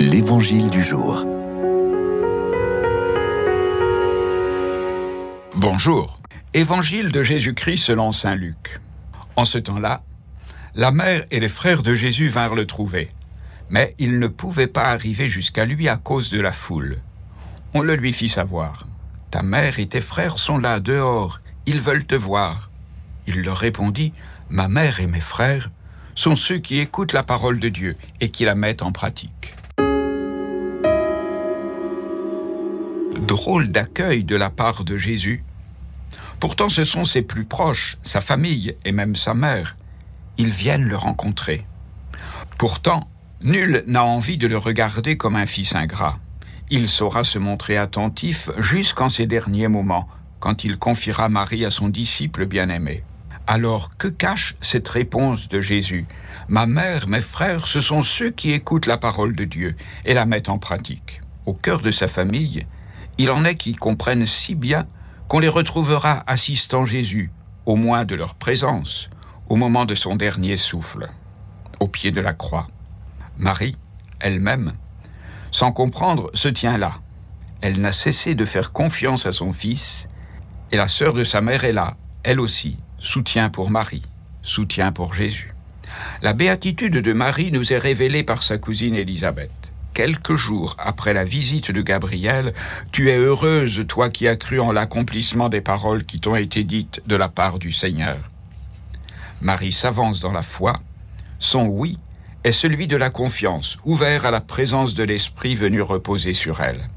L'Évangile du jour. Bonjour. Évangile de Jésus-Christ selon Saint Luc. En ce temps-là, la mère et les frères de Jésus vinrent le trouver, mais ils ne pouvaient pas arriver jusqu'à lui à cause de la foule. On le lui fit savoir. Ta mère et tes frères sont là dehors, ils veulent te voir. Il leur répondit, Ma mère et mes frères sont ceux qui écoutent la parole de Dieu et qui la mettent en pratique. Drôle d'accueil de la part de Jésus. Pourtant ce sont ses plus proches, sa famille et même sa mère. Ils viennent le rencontrer. Pourtant, nul n'a envie de le regarder comme un fils ingrat. Il saura se montrer attentif jusqu'en ces derniers moments, quand il confiera Marie à son disciple bien-aimé. Alors que cache cette réponse de Jésus? Ma mère, mes frères, ce sont ceux qui écoutent la parole de Dieu et la mettent en pratique. Au cœur de sa famille, il en est qui comprennent si bien qu'on les retrouvera assistant Jésus, au moins de leur présence, au moment de son dernier souffle, au pied de la croix. Marie, elle-même, sans comprendre, se tient là. Elle n'a cessé de faire confiance à son fils, et la sœur de sa mère est là, elle aussi, soutien pour Marie, soutien pour Jésus. La béatitude de Marie nous est révélée par sa cousine Élisabeth quelques jours après la visite de Gabriel, tu es heureuse, toi qui as cru en l'accomplissement des paroles qui t'ont été dites de la part du Seigneur. Marie s'avance dans la foi. Son oui est celui de la confiance, ouvert à la présence de l'Esprit venu reposer sur elle.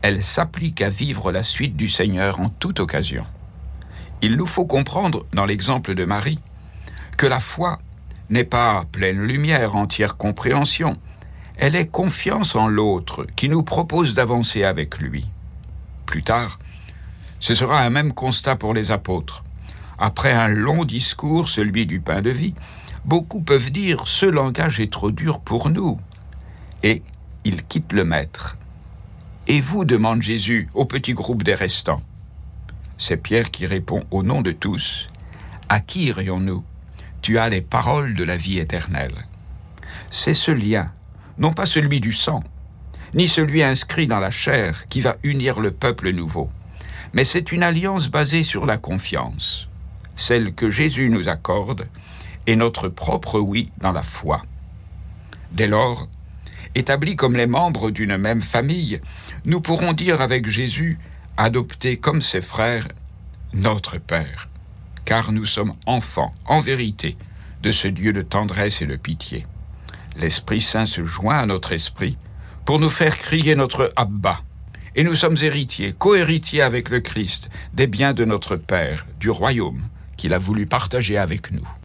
Elle s'applique à vivre la suite du Seigneur en toute occasion. Il nous faut comprendre, dans l'exemple de Marie, que la foi n'est pas pleine lumière, entière compréhension, elle est confiance en l'autre qui nous propose d'avancer avec lui. Plus tard, ce sera un même constat pour les apôtres. Après un long discours, celui du pain de vie, beaucoup peuvent dire ce langage est trop dur pour nous. Et ils quittent le maître. Et vous, demande Jésus au petit groupe des restants. C'est Pierre qui répond au nom de tous. À qui irions-nous? Tu as les paroles de la vie éternelle. C'est ce lien non pas celui du sang, ni celui inscrit dans la chair qui va unir le peuple nouveau, mais c'est une alliance basée sur la confiance, celle que Jésus nous accorde, et notre propre oui dans la foi. Dès lors, établis comme les membres d'une même famille, nous pourrons dire avec Jésus, adopté comme ses frères, notre Père, car nous sommes enfants, en vérité, de ce Dieu de tendresse et de pitié l'Esprit Saint se joint à notre esprit pour nous faire crier notre Abba. Et nous sommes héritiers, co-héritiers avec le Christ des biens de notre Père, du royaume qu'il a voulu partager avec nous.